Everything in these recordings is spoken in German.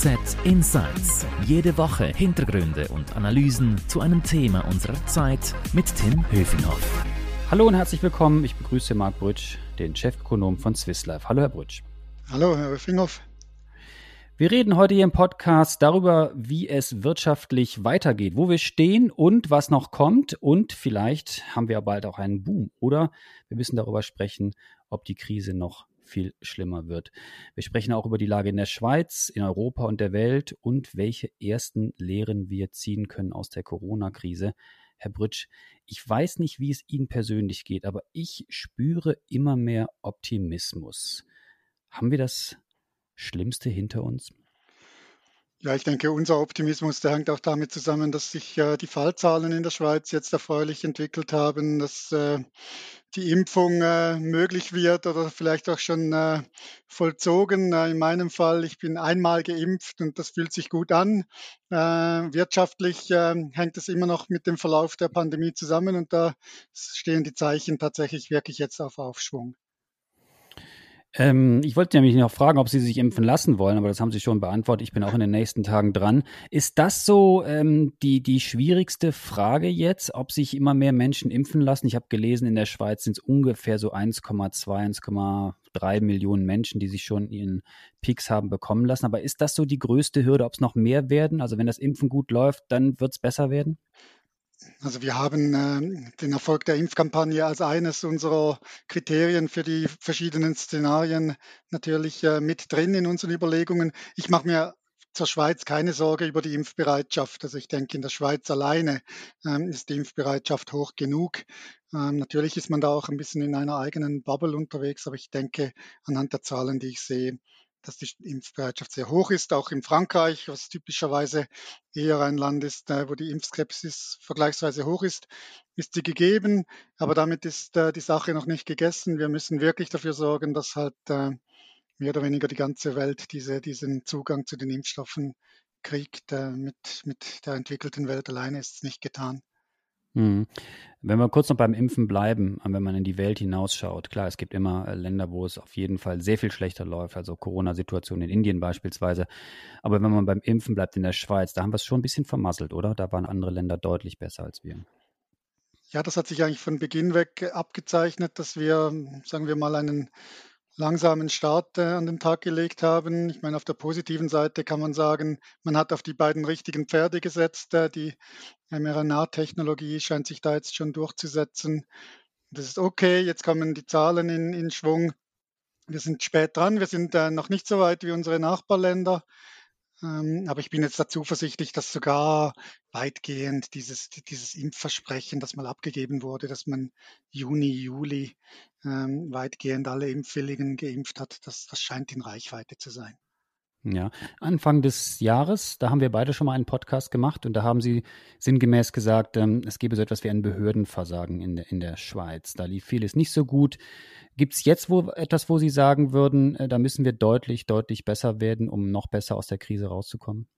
FAZ Insights. Jede Woche Hintergründe und Analysen zu einem Thema unserer Zeit mit Tim Höfinghoff. Hallo und herzlich willkommen. Ich begrüße Marc Brütsch, den Chefökonom von Swiss Life. Hallo, Herr Brütsch. Hallo, Herr Höfinghoff. Wir reden heute hier im Podcast darüber, wie es wirtschaftlich weitergeht, wo wir stehen und was noch kommt. Und vielleicht haben wir bald auch einen Boom. Oder wir müssen darüber sprechen, ob die Krise noch viel schlimmer wird. Wir sprechen auch über die Lage in der Schweiz, in Europa und der Welt und welche ersten Lehren wir ziehen können aus der Corona-Krise. Herr Brütsch, ich weiß nicht, wie es Ihnen persönlich geht, aber ich spüre immer mehr Optimismus. Haben wir das Schlimmste hinter uns? Ja, ich denke, unser Optimismus, der hängt auch damit zusammen, dass sich äh, die Fallzahlen in der Schweiz jetzt erfreulich entwickelt haben, dass äh, die Impfung äh, möglich wird oder vielleicht auch schon äh, vollzogen. Äh, in meinem Fall, ich bin einmal geimpft und das fühlt sich gut an. Äh, wirtschaftlich hängt es immer noch mit dem Verlauf der Pandemie zusammen und da stehen die Zeichen tatsächlich wirklich jetzt auf Aufschwung. Ähm, ich wollte nämlich noch fragen, ob Sie sich impfen lassen wollen, aber das haben Sie schon beantwortet. Ich bin auch in den nächsten Tagen dran. Ist das so ähm, die, die schwierigste Frage jetzt, ob sich immer mehr Menschen impfen lassen? Ich habe gelesen, in der Schweiz sind es ungefähr so 1,2, 1,3 Millionen Menschen, die sich schon ihren Peaks haben bekommen lassen. Aber ist das so die größte Hürde, ob es noch mehr werden? Also wenn das Impfen gut läuft, dann wird es besser werden? Also wir haben äh, den Erfolg der Impfkampagne als eines unserer Kriterien für die verschiedenen Szenarien natürlich äh, mit drin in unseren Überlegungen. Ich mache mir zur Schweiz keine Sorge über die Impfbereitschaft. Also ich denke, in der Schweiz alleine ähm, ist die Impfbereitschaft hoch genug. Ähm, natürlich ist man da auch ein bisschen in einer eigenen Bubble unterwegs, aber ich denke, anhand der Zahlen, die ich sehe, dass die Impfbereitschaft sehr hoch ist, auch in Frankreich, was typischerweise eher ein Land ist, äh, wo die Impfskepsis vergleichsweise hoch ist, ist sie gegeben. Aber damit ist äh, die Sache noch nicht gegessen. Wir müssen wirklich dafür sorgen, dass halt äh, mehr oder weniger die ganze Welt diese, diesen Zugang zu den Impfstoffen kriegt. Mit, mit der entwickelten Welt alleine ist es nicht getan. Mhm. Wenn wir kurz noch beim Impfen bleiben, wenn man in die Welt hinausschaut, klar, es gibt immer äh, Länder, wo es auf jeden Fall sehr viel schlechter läuft, also Corona-Situation in Indien beispielsweise. Aber wenn man beim Impfen bleibt in der Schweiz, da haben wir es schon ein bisschen vermasselt, oder? Da waren andere Länder deutlich besser als wir. Ja, das hat sich eigentlich von Beginn weg abgezeichnet, dass wir, sagen wir mal, einen langsamen Start äh, an den Tag gelegt haben. Ich meine, auf der positiven Seite kann man sagen, man hat auf die beiden richtigen Pferde gesetzt. Äh, die mRNA-Technologie scheint sich da jetzt schon durchzusetzen. Das ist okay, jetzt kommen die Zahlen in, in Schwung. Wir sind spät dran, wir sind äh, noch nicht so weit wie unsere Nachbarländer. Ähm, aber ich bin jetzt da zuversichtlich, dass sogar weitgehend dieses, dieses Impfversprechen, das mal abgegeben wurde, dass man Juni, Juli ähm, weitgehend alle Impfwilligen geimpft hat, das, das scheint in Reichweite zu sein. Ja, Anfang des Jahres, da haben wir beide schon mal einen Podcast gemacht und da haben Sie sinngemäß gesagt, ähm, es gebe so etwas wie ein Behördenversagen in der, in der Schweiz. Da lief vieles nicht so gut. Gibt es jetzt wo, etwas, wo Sie sagen würden, äh, da müssen wir deutlich, deutlich besser werden, um noch besser aus der Krise rauszukommen?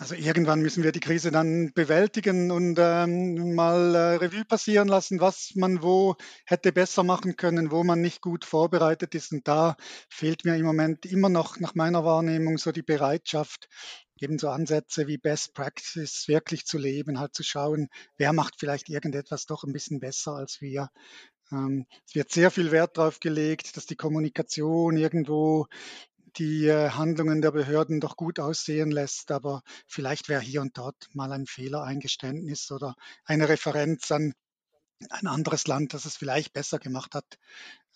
Also irgendwann müssen wir die Krise dann bewältigen und ähm, mal äh, Revue passieren lassen, was man wo hätte besser machen können, wo man nicht gut vorbereitet ist. Und da fehlt mir im Moment immer noch nach meiner Wahrnehmung so die Bereitschaft, eben so Ansätze wie Best Practice wirklich zu leben, halt zu schauen, wer macht vielleicht irgendetwas doch ein bisschen besser als wir. Ähm, es wird sehr viel Wert darauf gelegt, dass die Kommunikation irgendwo die äh, Handlungen der Behörden doch gut aussehen lässt. Aber vielleicht wäre hier und dort mal ein Fehlereingeständnis oder eine Referenz an ein anderes Land, das es vielleicht besser gemacht hat,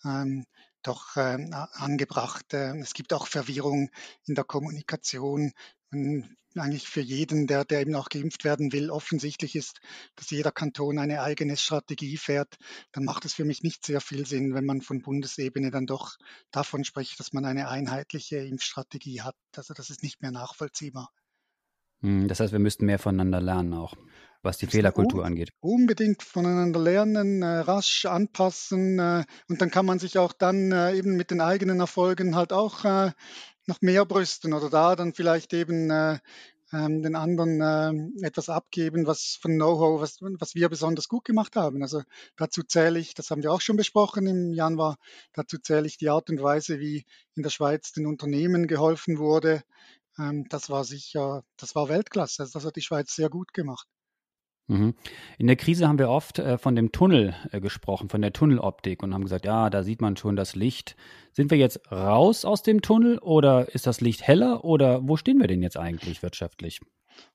ähm, doch äh, angebracht. Äh, es gibt auch Verwirrung in der Kommunikation eigentlich für jeden, der, der eben auch geimpft werden will, offensichtlich ist, dass jeder Kanton eine eigene Strategie fährt, dann macht es für mich nicht sehr viel Sinn, wenn man von Bundesebene dann doch davon spricht, dass man eine einheitliche Impfstrategie hat. Also das ist nicht mehr nachvollziehbar. Hm, das heißt, wir müssten mehr voneinander lernen auch, was die Fehlerkultur angeht. Unbedingt voneinander lernen, äh, rasch anpassen äh, und dann kann man sich auch dann äh, eben mit den eigenen Erfolgen halt auch äh, noch mehr brüsten oder da dann vielleicht eben äh, ähm, den anderen äh, etwas abgeben, was von Know-how, was, was wir besonders gut gemacht haben. Also dazu zähle ich, das haben wir auch schon besprochen im Januar, dazu zähle ich die Art und Weise, wie in der Schweiz den Unternehmen geholfen wurde, ähm, das war sicher, das war Weltklasse. Also das hat die Schweiz sehr gut gemacht. Mhm. In der Krise haben wir oft äh, von dem Tunnel äh, gesprochen, von der Tunneloptik und haben gesagt, ja, da sieht man schon das Licht. Sind wir jetzt raus aus dem Tunnel oder ist das Licht heller oder wo stehen wir denn jetzt eigentlich wirtschaftlich?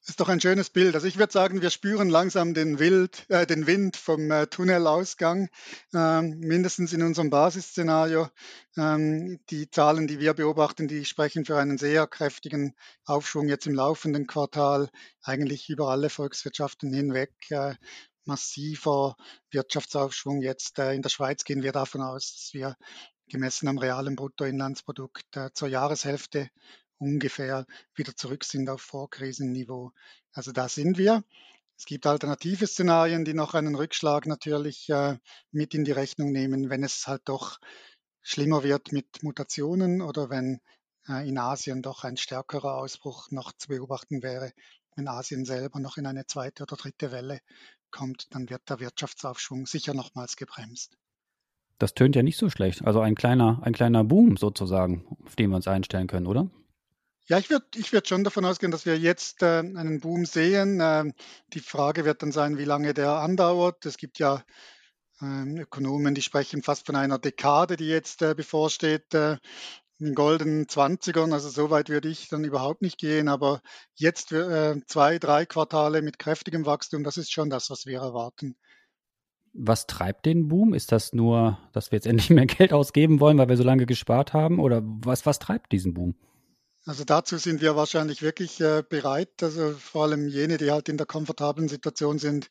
Ist doch ein schönes Bild. Also ich würde sagen, wir spüren langsam den, Wild, äh, den Wind vom äh, Tunnelausgang, ähm, mindestens in unserem Basisszenario. Ähm, die Zahlen, die wir beobachten, die sprechen für einen sehr kräftigen Aufschwung jetzt im laufenden Quartal, eigentlich über alle Volkswirtschaften hinweg. Äh, massiver Wirtschaftsaufschwung jetzt. Äh, in der Schweiz gehen wir davon aus, dass wir gemessen am realen Bruttoinlandsprodukt äh, zur Jahreshälfte ungefähr wieder zurück sind auf Vorkrisenniveau. Also da sind wir. Es gibt alternative Szenarien, die noch einen Rückschlag natürlich äh, mit in die Rechnung nehmen, wenn es halt doch schlimmer wird mit Mutationen oder wenn äh, in Asien doch ein stärkerer Ausbruch noch zu beobachten wäre. Wenn Asien selber noch in eine zweite oder dritte Welle kommt, dann wird der Wirtschaftsaufschwung sicher nochmals gebremst. Das tönt ja nicht so schlecht. Also ein kleiner, ein kleiner Boom sozusagen, auf den wir uns einstellen können, oder? Ja, ich würde ich würd schon davon ausgehen, dass wir jetzt äh, einen Boom sehen. Ähm, die Frage wird dann sein, wie lange der andauert. Es gibt ja ähm, Ökonomen, die sprechen fast von einer Dekade, die jetzt äh, bevorsteht, äh, in goldenen Zwanzigern. Also so weit würde ich dann überhaupt nicht gehen. Aber jetzt äh, zwei, drei Quartale mit kräftigem Wachstum, das ist schon das, was wir erwarten. Was treibt den Boom? Ist das nur, dass wir jetzt endlich mehr Geld ausgeben wollen, weil wir so lange gespart haben? Oder was, was treibt diesen Boom? Also dazu sind wir wahrscheinlich wirklich äh, bereit. Also vor allem jene, die halt in der komfortablen Situation sind,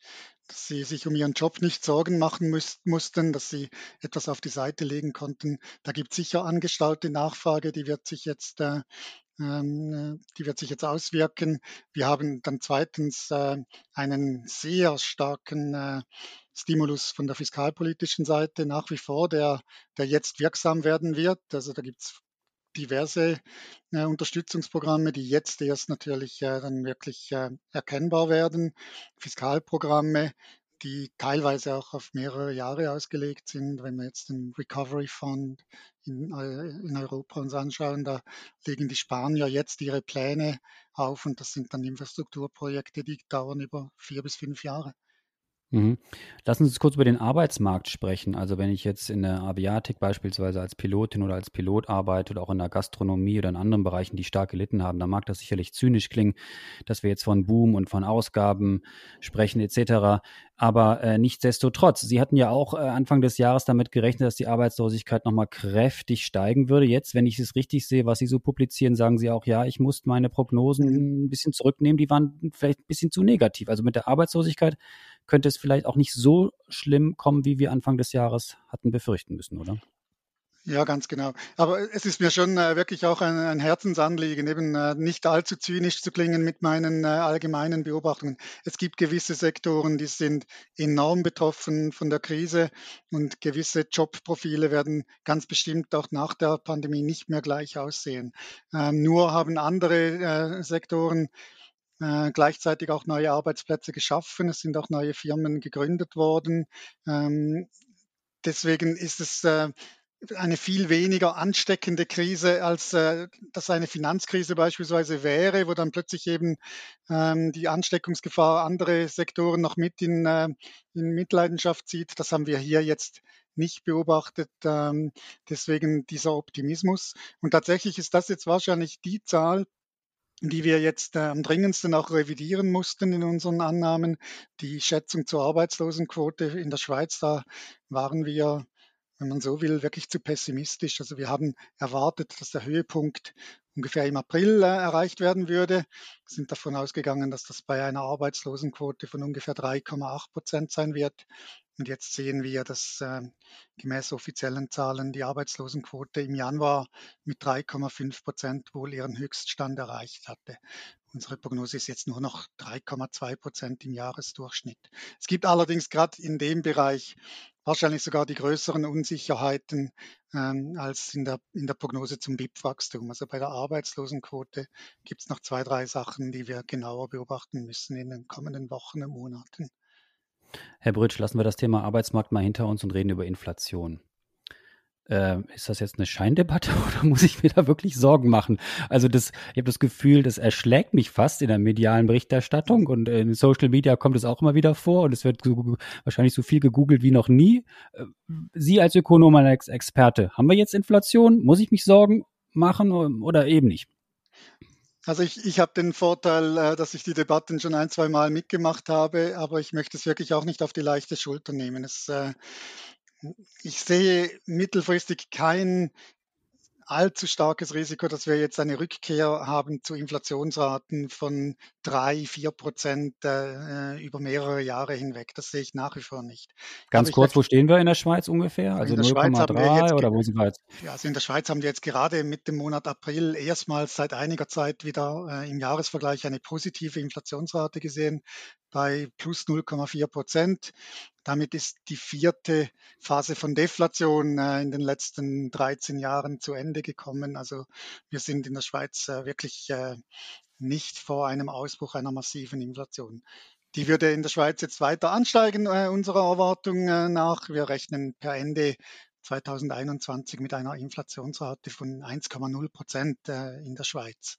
dass sie sich um ihren Job nicht Sorgen machen mussten, dass sie etwas auf die Seite legen konnten. Da gibt es sicher angestaute Nachfrage, die wird sich jetzt äh, ähm, äh, die wird sich jetzt auswirken. Wir haben dann zweitens äh, einen sehr starken Stimulus von der fiskalpolitischen Seite nach wie vor, der, der jetzt wirksam werden wird. Also da gibt es diverse äh, Unterstützungsprogramme, die jetzt erst natürlich äh, dann wirklich äh, erkennbar werden. Fiskalprogramme, die teilweise auch auf mehrere Jahre ausgelegt sind. Wenn wir jetzt den Recovery Fund in, äh, in Europa uns anschauen, da legen die Spanier jetzt ihre Pläne auf und das sind dann Infrastrukturprojekte, die dauern über vier bis fünf Jahre. Mhm. Lassen Sie uns kurz über den Arbeitsmarkt sprechen. Also wenn ich jetzt in der Aviatik beispielsweise als Pilotin oder als Pilot arbeite oder auch in der Gastronomie oder in anderen Bereichen, die stark gelitten haben, dann mag das sicherlich zynisch klingen, dass wir jetzt von Boom und von Ausgaben sprechen etc. Aber äh, nichtsdestotrotz, Sie hatten ja auch äh, Anfang des Jahres damit gerechnet, dass die Arbeitslosigkeit nochmal kräftig steigen würde. Jetzt, wenn ich es richtig sehe, was Sie so publizieren, sagen Sie auch, ja, ich muss meine Prognosen mhm. ein bisschen zurücknehmen. Die waren vielleicht ein bisschen zu negativ. Also mit der Arbeitslosigkeit könnte es vielleicht auch nicht so schlimm kommen, wie wir Anfang des Jahres hatten befürchten müssen, oder? Ja, ganz genau. Aber es ist mir schon äh, wirklich auch ein, ein Herzensanliegen, eben äh, nicht allzu zynisch zu klingen mit meinen äh, allgemeinen Beobachtungen. Es gibt gewisse Sektoren, die sind enorm betroffen von der Krise und gewisse Jobprofile werden ganz bestimmt auch nach der Pandemie nicht mehr gleich aussehen. Ähm, nur haben andere äh, Sektoren äh, gleichzeitig auch neue Arbeitsplätze geschaffen. Es sind auch neue Firmen gegründet worden. Ähm, deswegen ist es äh, eine viel weniger ansteckende Krise, als äh, das eine Finanzkrise beispielsweise wäre, wo dann plötzlich eben ähm, die Ansteckungsgefahr andere Sektoren noch mit in, äh, in Mitleidenschaft zieht. Das haben wir hier jetzt nicht beobachtet. Ähm, deswegen dieser Optimismus. Und tatsächlich ist das jetzt wahrscheinlich die Zahl, die wir jetzt äh, am dringendsten auch revidieren mussten in unseren Annahmen. Die Schätzung zur Arbeitslosenquote in der Schweiz, da waren wir wenn man so will, wirklich zu pessimistisch. Also wir haben erwartet, dass der Höhepunkt ungefähr im April äh, erreicht werden würde, sind davon ausgegangen, dass das bei einer Arbeitslosenquote von ungefähr 3,8 Prozent sein wird. Und jetzt sehen wir, dass äh, gemäß offiziellen Zahlen die Arbeitslosenquote im Januar mit 3,5 Prozent wohl ihren Höchststand erreicht hatte. Unsere Prognose ist jetzt nur noch 3,2 Prozent im Jahresdurchschnitt. Es gibt allerdings gerade in dem Bereich wahrscheinlich sogar die größeren Unsicherheiten ähm, als in der, in der Prognose zum BIP-Wachstum. Also bei der Arbeitslosenquote gibt es noch zwei, drei Sachen, die wir genauer beobachten müssen in den kommenden Wochen und Monaten. Herr Brütsch, lassen wir das Thema Arbeitsmarkt mal hinter uns und reden über Inflation. äh, ist das jetzt eine Scheindebatte oder muss ich mir da wirklich Sorgen machen? Also das, ich habe das Gefühl, das erschlägt mich fast in der medialen Berichterstattung und in Social Media kommt es auch immer wieder vor und es wird wahrscheinlich so viel gegoogelt wie noch nie. Äh, Sie als Ökonom, als Experte, haben wir jetzt Inflation? Muss ich mich Sorgen machen oder eben nicht? Also ich, ich habe den Vorteil, äh, dass ich die Debatten schon ein, zwei Mal mitgemacht habe, aber ich möchte es wirklich auch nicht auf die leichte Schulter nehmen. Es, ich sehe mittelfristig kein allzu starkes Risiko, dass wir jetzt eine Rückkehr haben zu Inflationsraten von drei, vier Prozent äh, über mehrere Jahre hinweg. Das sehe ich nach wie vor nicht. Ganz Aber kurz, wo stehen wir in der Schweiz ungefähr? Also 0,3 oder wo sind wir jetzt? Ja, also in der Schweiz haben wir jetzt gerade mit dem Monat April erstmals seit einiger Zeit wieder äh, im Jahresvergleich eine positive Inflationsrate gesehen bei plus 0,4 Prozent. Damit ist die vierte Phase von Deflation äh, in den letzten 13 Jahren zu Ende gekommen. Also wir sind in der Schweiz äh, wirklich äh, nicht vor einem Ausbruch einer massiven Inflation. Die würde in der Schweiz jetzt weiter ansteigen, unserer Erwartung nach. Wir rechnen per Ende 2021 mit einer Inflationsrate von 1,0 Prozent in der Schweiz.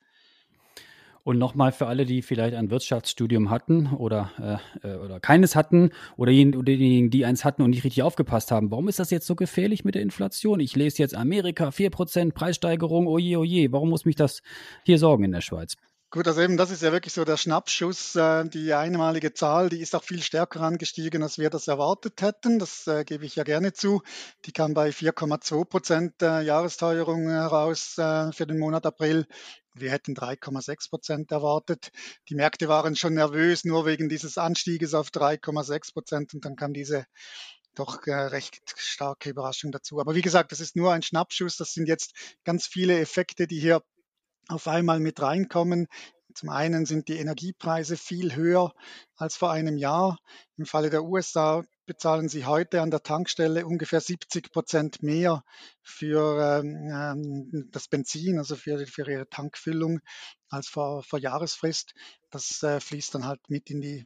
Und nochmal für alle, die vielleicht ein Wirtschaftsstudium hatten oder, äh, äh oder keines hatten oder diejenigen, die eins hatten und nicht richtig aufgepasst haben. Warum ist das jetzt so gefährlich mit der Inflation? Ich lese jetzt Amerika, 4% Preissteigerung, oje, oje. Warum muss mich das hier sorgen in der Schweiz? Gut, also eben das ist ja wirklich so der Schnappschuss. Äh, die einmalige Zahl, die ist auch viel stärker angestiegen, als wir das erwartet hätten. Das äh, gebe ich ja gerne zu. Die kam bei 4,2 Prozent Jahresteuerung heraus für den Monat April. Wir hätten 3,6 Prozent erwartet. Die Märkte waren schon nervös, nur wegen dieses Anstieges auf 3,6 Prozent. Und dann kam diese doch recht starke Überraschung dazu. Aber wie gesagt, das ist nur ein Schnappschuss. Das sind jetzt ganz viele Effekte, die hier auf einmal mit reinkommen. Zum einen sind die Energiepreise viel höher als vor einem Jahr. Im Falle der USA bezahlen sie heute an der Tankstelle ungefähr 70 Prozent mehr für ähm, ähm, das Benzin, also für, für ihre Tankfüllung, als vor, vor Jahresfrist. Das äh, fließt dann halt mit in die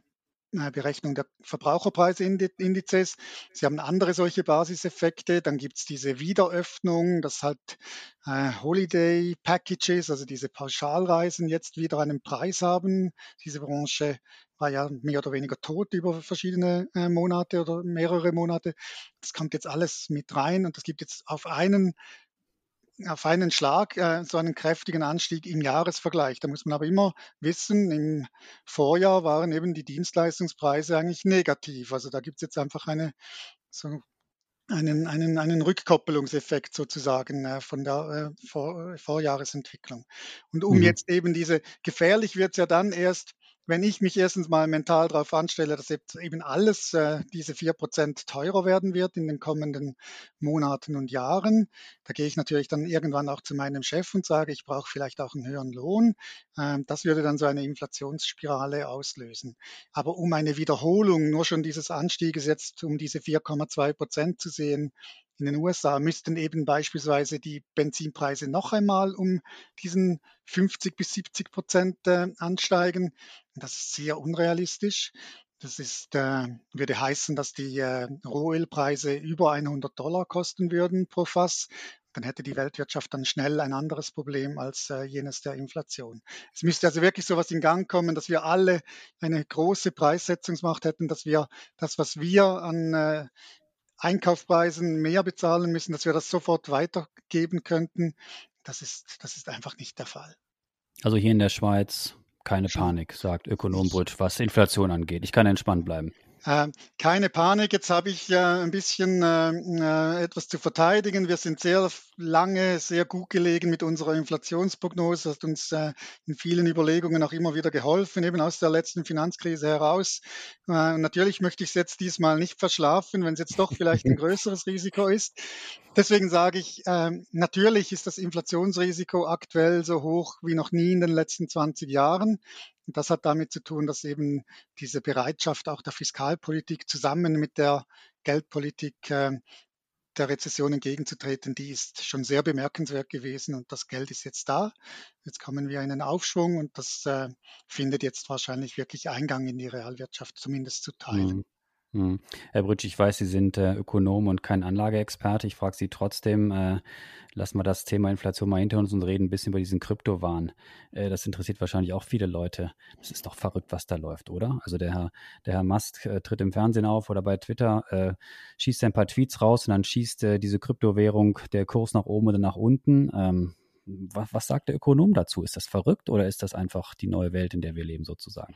Berechnung der Verbraucherpreisindizes. Sie haben andere solche Basiseffekte. Dann gibt es diese Wiederöffnung, dass halt äh, Holiday Packages, also diese Pauschalreisen jetzt wieder einen Preis haben. Diese Branche war ja mehr oder weniger tot über verschiedene äh, Monate oder mehrere Monate. Das kommt jetzt alles mit rein und das gibt jetzt auf einen auf einen Schlag äh, so einen kräftigen Anstieg im Jahresvergleich. Da muss man aber immer wissen, im Vorjahr waren eben die Dienstleistungspreise eigentlich negativ. Also da gibt es jetzt einfach eine, so einen, einen, einen Rückkoppelungseffekt sozusagen äh, von der äh, Vor Vorjahresentwicklung. Und um mhm. jetzt eben diese, gefährlich wird es ja dann erst, wenn ich mich erstens mal mental darauf anstelle, dass eben alles äh, diese vier Prozent teurer werden wird in den kommenden Monaten und Jahren, da gehe ich natürlich dann irgendwann auch zu meinem Chef und sage, ich brauche vielleicht auch einen höheren Lohn. Ähm, das würde dann so eine Inflationsspirale auslösen. Aber um eine Wiederholung nur schon dieses Anstieges jetzt um diese 4,2 Prozent zu sehen, in den USA müssten eben beispielsweise die Benzinpreise noch einmal um diesen 50 bis 70 Prozent äh, ansteigen. Das ist sehr unrealistisch. Das ist, äh, würde heißen, dass die äh, Rohölpreise über 100 Dollar kosten würden pro Fass. Dann hätte die Weltwirtschaft dann schnell ein anderes Problem als jenes der Inflation. Es müsste also wirklich so etwas in Gang kommen, dass wir alle eine große Preissetzungsmacht hätten, dass wir das, was wir an Einkaufspreisen mehr bezahlen müssen, dass wir das sofort weitergeben könnten. Das ist, das ist einfach nicht der Fall. Also hier in der Schweiz keine Panik, sagt Ökonom Brütt, was Inflation angeht. Ich kann entspannt bleiben. Äh, keine Panik, jetzt habe ich äh, ein bisschen äh, äh, etwas zu verteidigen. Wir sind sehr lange, sehr gut gelegen mit unserer Inflationsprognose. Das hat uns äh, in vielen Überlegungen auch immer wieder geholfen, eben aus der letzten Finanzkrise heraus. Natürlich möchte ich es jetzt diesmal nicht verschlafen, wenn es jetzt doch vielleicht ein größeres Risiko ist. Deswegen sage ich, ähm, natürlich ist das Inflationsrisiko aktuell so hoch wie noch nie in den letzten 20 Jahren. Und das hat damit zu tun, dass eben diese Bereitschaft auch der Fiskalpolitik zusammen mit der Geldpolitik äh, der Rezession entgegenzutreten, die ist schon sehr bemerkenswert gewesen und das Geld ist jetzt da. Jetzt kommen wir in einen Aufschwung und das äh, findet jetzt wahrscheinlich wirklich Eingang in die Realwirtschaft, zumindest zu Teilen. Mhm. Hm. Herr Brütsch, ich weiß, Sie sind äh, Ökonom und kein Anlageexperte. Ich frage Sie trotzdem, äh, lassen wir das Thema Inflation mal hinter uns und reden ein bisschen über diesen Kryptowahn. Äh, das interessiert wahrscheinlich auch viele Leute. Das ist doch verrückt, was da läuft, oder? Also der Herr, der Herr Musk äh, tritt im Fernsehen auf oder bei Twitter, äh, schießt ein paar Tweets raus und dann schießt äh, diese Kryptowährung der Kurs nach oben oder nach unten. Ähm, was sagt der Ökonom dazu? Ist das verrückt oder ist das einfach die neue Welt, in der wir leben sozusagen?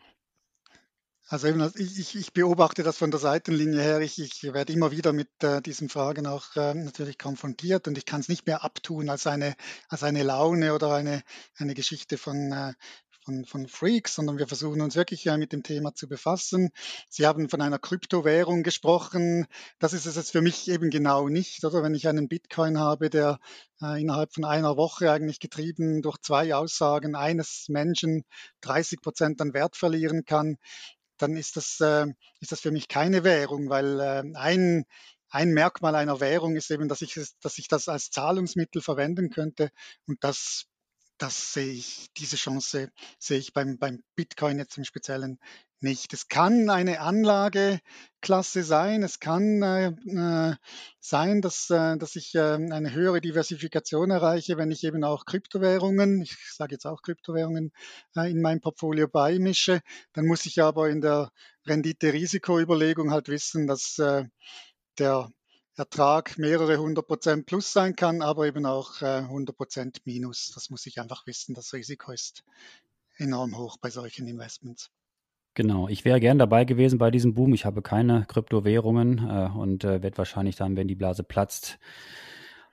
Also eben, ich, ich, beobachte das von der Seitenlinie her. Ich, ich werde immer wieder mit äh, diesen Fragen auch äh, natürlich konfrontiert und ich kann es nicht mehr abtun als eine, als eine Laune oder eine, eine Geschichte von, äh, von, von Freaks, sondern wir versuchen uns wirklich äh, mit dem Thema zu befassen. Sie haben von einer Kryptowährung gesprochen. Das ist es jetzt für mich eben genau nicht, oder? Wenn ich einen Bitcoin habe, der äh, innerhalb von einer Woche eigentlich getrieben durch zwei Aussagen eines Menschen 30 Prozent an Wert verlieren kann, dann ist das, äh, ist das für mich keine Währung, weil äh, ein, ein Merkmal einer Währung ist eben, dass ich, dass ich das als Zahlungsmittel verwenden könnte. Und das das sehe ich, diese Chance sehe ich beim, beim Bitcoin jetzt im Speziellen nicht. Es kann eine Anlageklasse sein, es kann äh, äh, sein, dass, äh, dass ich äh, eine höhere Diversifikation erreiche, wenn ich eben auch Kryptowährungen, ich sage jetzt auch Kryptowährungen, äh, in mein Portfolio beimische. Dann muss ich aber in der Rendite-Risiko-Überlegung halt wissen, dass äh, der Ertrag mehrere hundert Prozent plus sein kann, aber eben auch 100 Prozent minus. Das muss ich einfach wissen. Das Risiko ist enorm hoch bei solchen Investments. Genau, ich wäre gern dabei gewesen bei diesem Boom. Ich habe keine Kryptowährungen äh, und äh, werde wahrscheinlich dann, wenn die Blase platzt,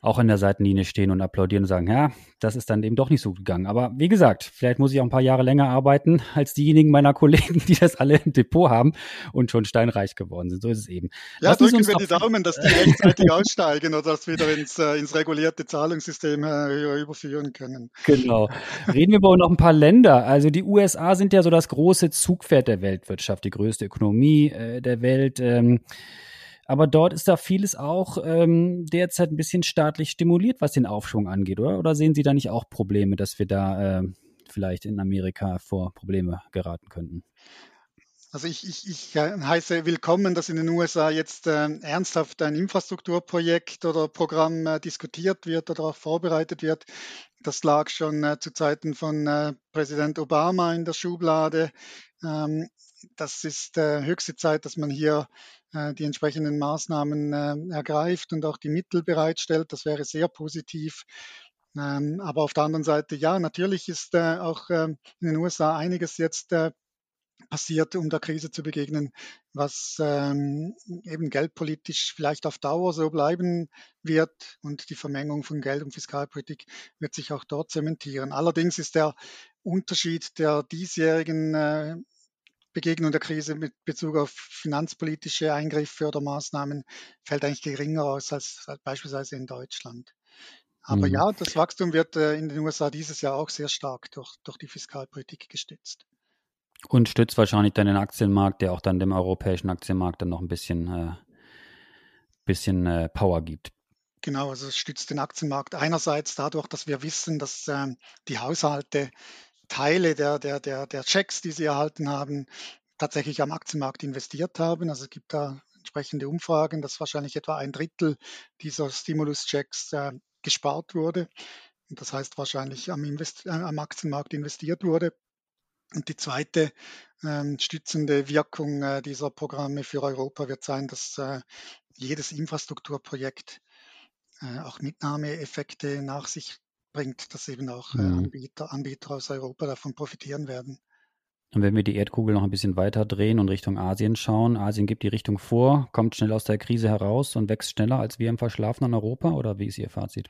auch in der Seitenlinie stehen und applaudieren und sagen, ja, das ist dann eben doch nicht so gegangen. Aber wie gesagt, vielleicht muss ich auch ein paar Jahre länger arbeiten als diejenigen meiner Kollegen, die das alle im Depot haben und schon steinreich geworden sind. So ist es eben. Ja, Lassen drücken wir die Daumen, dass die rechtzeitig aussteigen oder das wieder ins, äh, ins regulierte Zahlungssystem äh, überführen können. Genau. Reden wir über noch ein paar Länder. Also die USA sind ja so das große Zugpferd der Weltwirtschaft, die größte Ökonomie äh, der Welt. Ähm, aber dort ist da vieles auch ähm, derzeit ein bisschen staatlich stimuliert, was den Aufschwung angeht, oder? Oder sehen Sie da nicht auch Probleme, dass wir da äh, vielleicht in Amerika vor Probleme geraten könnten? Also ich, ich, ich äh, heiße willkommen, dass in den USA jetzt äh, ernsthaft ein Infrastrukturprojekt oder Programm äh, diskutiert wird oder auch vorbereitet wird. Das lag schon äh, zu Zeiten von äh, Präsident Obama in der Schublade. Ähm, das ist äh, höchste Zeit, dass man hier die entsprechenden Maßnahmen äh, ergreift und auch die Mittel bereitstellt. Das wäre sehr positiv. Ähm, aber auf der anderen Seite, ja, natürlich ist äh, auch in den USA einiges jetzt passiert, um der Krise zu begegnen, was ähm, eben geldpolitisch vielleicht auf Dauer so bleiben wird und die Vermengung von Geld- und Fiskalpolitik wird sich auch dort zementieren. Allerdings ist der Unterschied der diesjährigen äh, Begegnung der Krise mit Bezug auf finanzpolitische Eingriffe oder Maßnahmen fällt eigentlich geringer aus als, als beispielsweise in Deutschland. Aber mhm. ja, das Wachstum wird äh, in den USA dieses Jahr auch sehr stark durch, durch die Fiskalpolitik gestützt. Und stützt wahrscheinlich dann den Aktienmarkt, der auch dann dem europäischen Aktienmarkt dann noch ein bisschen, äh, bisschen äh, Power gibt. Genau, also es stützt den Aktienmarkt einerseits dadurch, dass wir wissen, dass ähm, die Haushalte Teile der, der, der, der Checks, die sie erhalten haben, tatsächlich am Aktienmarkt investiert haben. Also es gibt da entsprechende Umfragen, dass wahrscheinlich etwa ein Drittel dieser Stimulus-Checks äh, gespart wurde. Und das heißt wahrscheinlich am, Invest äh, am Aktienmarkt investiert wurde. Und die zweite ähm, stützende Wirkung äh, dieser Programme für Europa wird sein, dass äh, jedes Infrastrukturprojekt äh, auch Mitnahmeeffekte nach sich bringt, dass eben auch äh, mhm. Anbieter, Anbieter aus Europa davon profitieren werden. Und wenn wir die Erdkugel noch ein bisschen weiter drehen und Richtung Asien schauen, Asien gibt die Richtung vor, kommt schnell aus der Krise heraus und wächst schneller als wir im verschlafenen Europa oder wie ist Ihr Fazit?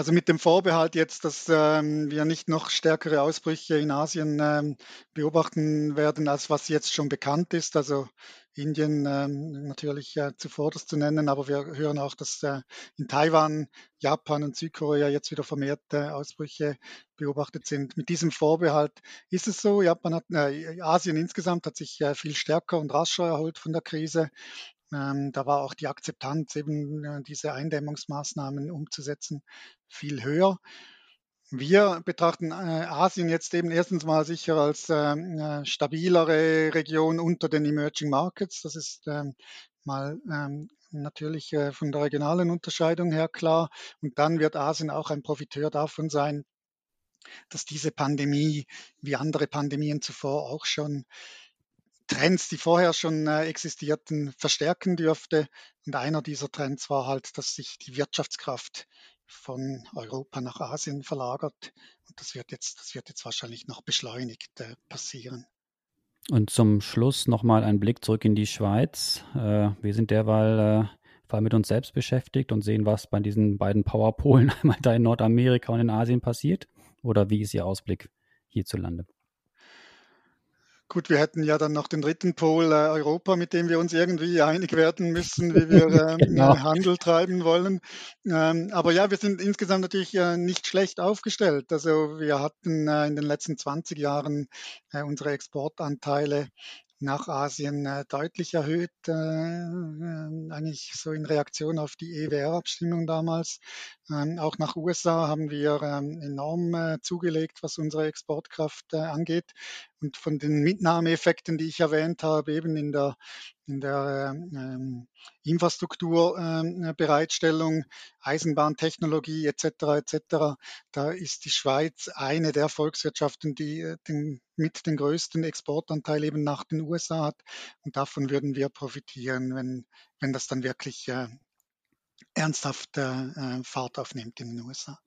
Also mit dem Vorbehalt jetzt, dass ähm, wir nicht noch stärkere Ausbrüche in Asien ähm, beobachten werden, als was jetzt schon bekannt ist. Also Indien ähm, natürlich äh, zuvorderst zu nennen, aber wir hören auch, dass äh, in Taiwan, Japan und Südkorea jetzt wieder vermehrte Ausbrüche beobachtet sind. Mit diesem Vorbehalt ist es so, Japan hat, äh, Asien insgesamt hat sich äh, viel stärker und rascher erholt von der Krise. Ähm, da war auch die Akzeptanz, eben äh, diese Eindämmungsmaßnahmen umzusetzen, viel höher. Wir betrachten äh, Asien jetzt eben erstens mal sicher als ähm, äh, stabilere Region unter den Emerging Markets. Das ist ähm, mal ähm, natürlich äh, von der regionalen Unterscheidung her klar. Und dann wird Asien auch ein Profiteur davon sein, dass diese Pandemie wie andere Pandemien zuvor auch schon Trends, die vorher schon äh, existierten, verstärken dürfte. Und einer dieser Trends war halt, dass sich die Wirtschaftskraft von Europa nach Asien verlagert. Und das wird jetzt, das wird jetzt wahrscheinlich noch beschleunigt äh, passieren. Und zum Schluss nochmal ein Blick zurück in die Schweiz. Äh, wir sind derweil vor allem mit uns selbst beschäftigt und sehen, was bei diesen beiden Powerpolen einmal da in Nordamerika und in Asien passiert. Oder wie ist Ihr Ausblick hierzulande? Gut, wir hätten ja dann noch den dritten Pol äh, Europa, mit dem wir uns irgendwie einig werden müssen, wie wir ähm, genau. Handel treiben wollen. Ähm, aber ja, wir sind insgesamt natürlich äh, nicht schlecht aufgestellt. Also wir hatten äh, in den letzten 20 Jahren äh, unsere Exportanteile nach Asien äh, deutlich erhöht, äh, äh, eigentlich so in Reaktion auf die EWR-Abstimmung damals. Ähm, auch nach USA haben wir ähm, enorm äh, zugelegt, was unsere Exportkraft äh, angeht. Und von den Mitnahmeeffekten, die ich erwähnt habe, eben in der, in der ähm, Infrastrukturbereitstellung, ähm, Eisenbahntechnologie etc. etc. Da ist die Schweiz eine der Volkswirtschaften, die äh, den, mit den größten Exportanteil eben nach den USA hat. Und davon würden wir profitieren, wenn, wenn das dann wirklich äh, ernsthaft äh, Fahrt aufnimmt in den USA.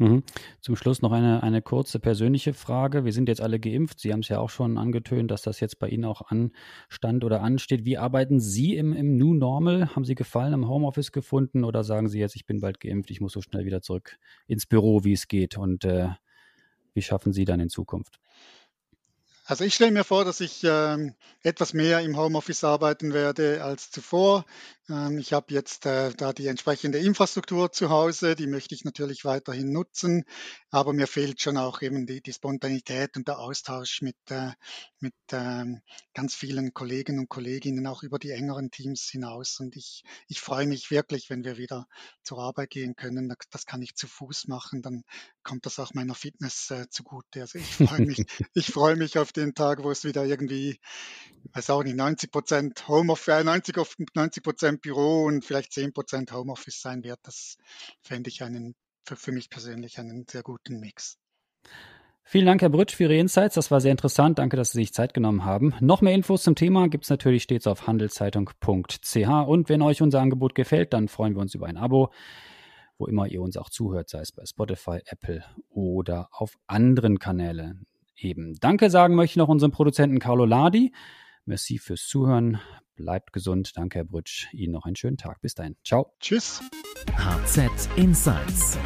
Mhm. Zum Schluss noch eine, eine kurze persönliche Frage. Wir sind jetzt alle geimpft. Sie haben es ja auch schon angetönt, dass das jetzt bei Ihnen auch anstand oder ansteht. Wie arbeiten Sie im, im New Normal? Haben Sie Gefallen im Homeoffice gefunden oder sagen Sie jetzt, ich bin bald geimpft, ich muss so schnell wieder zurück ins Büro, wie es geht? Und äh, wie schaffen Sie dann in Zukunft? Also ich stelle mir vor, dass ich ähm, etwas mehr im Homeoffice arbeiten werde als zuvor. Ähm, ich habe jetzt äh, da die entsprechende Infrastruktur zu Hause, die möchte ich natürlich weiterhin nutzen, aber mir fehlt schon auch eben die, die Spontanität und der Austausch mit, äh, mit ähm, ganz vielen Kollegen und Kolleginnen, auch über die engeren Teams hinaus. Und ich, ich freue mich wirklich, wenn wir wieder zur Arbeit gehen können. Das kann ich zu Fuß machen, dann kommt das auch meiner Fitness äh, zugute. Also ich freue mich, ich freue mich auf den Tag, wo es wieder irgendwie, weiß auch nicht, 90 Prozent Homeoffice, 90 auf 90 Prozent Büro und vielleicht 10 Prozent Homeoffice sein wird. Das fände ich einen, für, für mich persönlich einen sehr guten Mix. Vielen Dank, Herr Brütsch, für Ihre Insights. Das war sehr interessant. Danke, dass Sie sich Zeit genommen haben. Noch mehr Infos zum Thema gibt es natürlich stets auf handelszeitung.ch. Und wenn euch unser Angebot gefällt, dann freuen wir uns über ein Abo, wo immer ihr uns auch zuhört, sei es bei Spotify, Apple oder auf anderen Kanälen eben. Danke sagen möchte ich noch unserem Produzenten Carlo Ladi. Merci fürs Zuhören. Bleibt gesund. Danke, Herr Brütsch. Ihnen noch einen schönen Tag. Bis dahin. Ciao. Tschüss. HZ Insights.